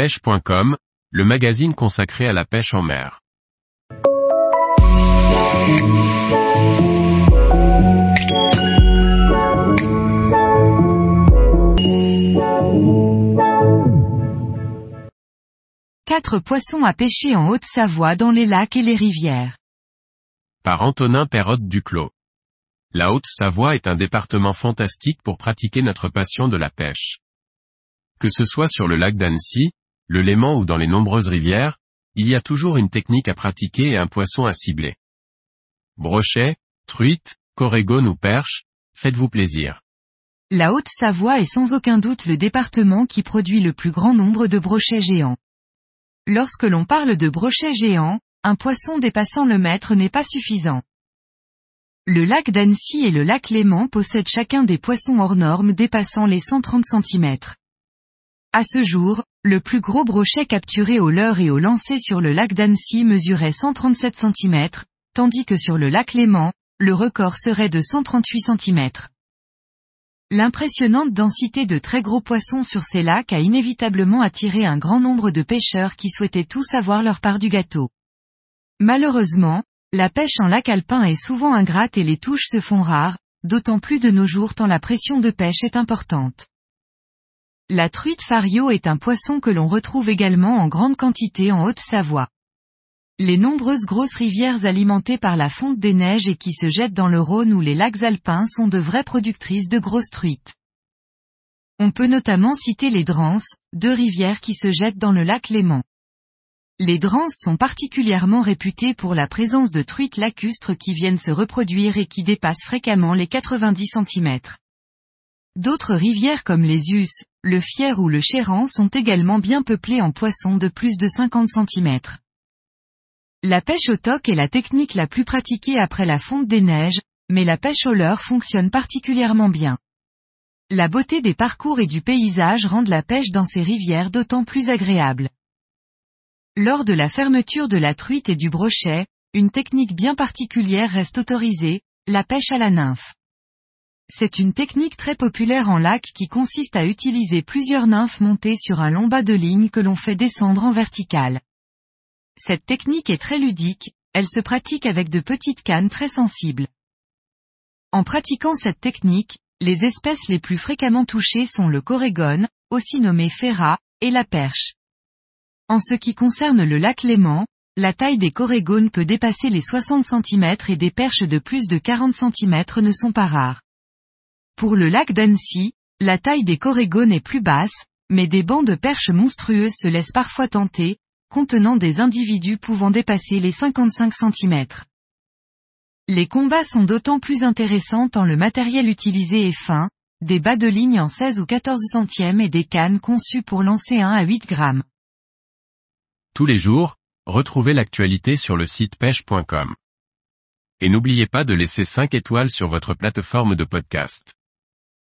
pêche.com, le magazine consacré à la pêche en mer. Quatre poissons à pêcher en Haute-Savoie dans les lacs et les rivières. Par Antonin Perrotte Duclos. La Haute-Savoie est un département fantastique pour pratiquer notre passion de la pêche. Que ce soit sur le lac d'Annecy, le Léman ou dans les nombreuses rivières, il y a toujours une technique à pratiquer et un poisson à cibler. Brochet, truite, corégone ou perche, faites-vous plaisir. La Haute-Savoie est sans aucun doute le département qui produit le plus grand nombre de brochets géants. Lorsque l'on parle de brochets géants, un poisson dépassant le mètre n'est pas suffisant. Le lac d'Annecy et le lac Léman possèdent chacun des poissons hors normes dépassant les 130 cm. À ce jour, le plus gros brochet capturé au leurre et au lancer sur le lac d'Annecy mesurait 137 cm, tandis que sur le lac Léman, le record serait de 138 cm. L'impressionnante densité de très gros poissons sur ces lacs a inévitablement attiré un grand nombre de pêcheurs qui souhaitaient tous avoir leur part du gâteau. Malheureusement, la pêche en lac alpin est souvent ingrate et les touches se font rares, d'autant plus de nos jours tant la pression de pêche est importante. La truite fario est un poisson que l'on retrouve également en grande quantité en Haute-Savoie. Les nombreuses grosses rivières alimentées par la fonte des neiges et qui se jettent dans le Rhône ou les lacs alpins sont de vraies productrices de grosses truites. On peut notamment citer les Drances, deux rivières qui se jettent dans le lac Léman. Les Drances sont particulièrement réputées pour la présence de truites lacustres qui viennent se reproduire et qui dépassent fréquemment les 90 cm. D'autres rivières comme les Us, le Fier ou le Chéran sont également bien peuplées en poissons de plus de 50 cm. La pêche au toc est la technique la plus pratiquée après la fonte des neiges, mais la pêche au leurre fonctionne particulièrement bien. La beauté des parcours et du paysage rendent la pêche dans ces rivières d'autant plus agréable. Lors de la fermeture de la truite et du brochet, une technique bien particulière reste autorisée, la pêche à la nymphe. C'est une technique très populaire en lac qui consiste à utiliser plusieurs nymphes montées sur un long bas de ligne que l'on fait descendre en verticale. Cette technique est très ludique, elle se pratique avec de petites cannes très sensibles. En pratiquant cette technique, les espèces les plus fréquemment touchées sont le corégone, aussi nommé ferra, et la perche. En ce qui concerne le lac Léman, la taille des corégones peut dépasser les 60 cm et des perches de plus de 40 cm ne sont pas rares. Pour le lac d'Annecy, la taille des corégones est plus basse, mais des bancs de perches monstrueuses se laissent parfois tenter, contenant des individus pouvant dépasser les 55 cm. Les combats sont d'autant plus intéressants tant le matériel utilisé est fin, des bas de ligne en 16 ou 14 centièmes et des cannes conçues pour lancer 1 à 8 grammes. Tous les jours, retrouvez l'actualité sur le site pêche.com. Et n'oubliez pas de laisser 5 étoiles sur votre plateforme de podcast.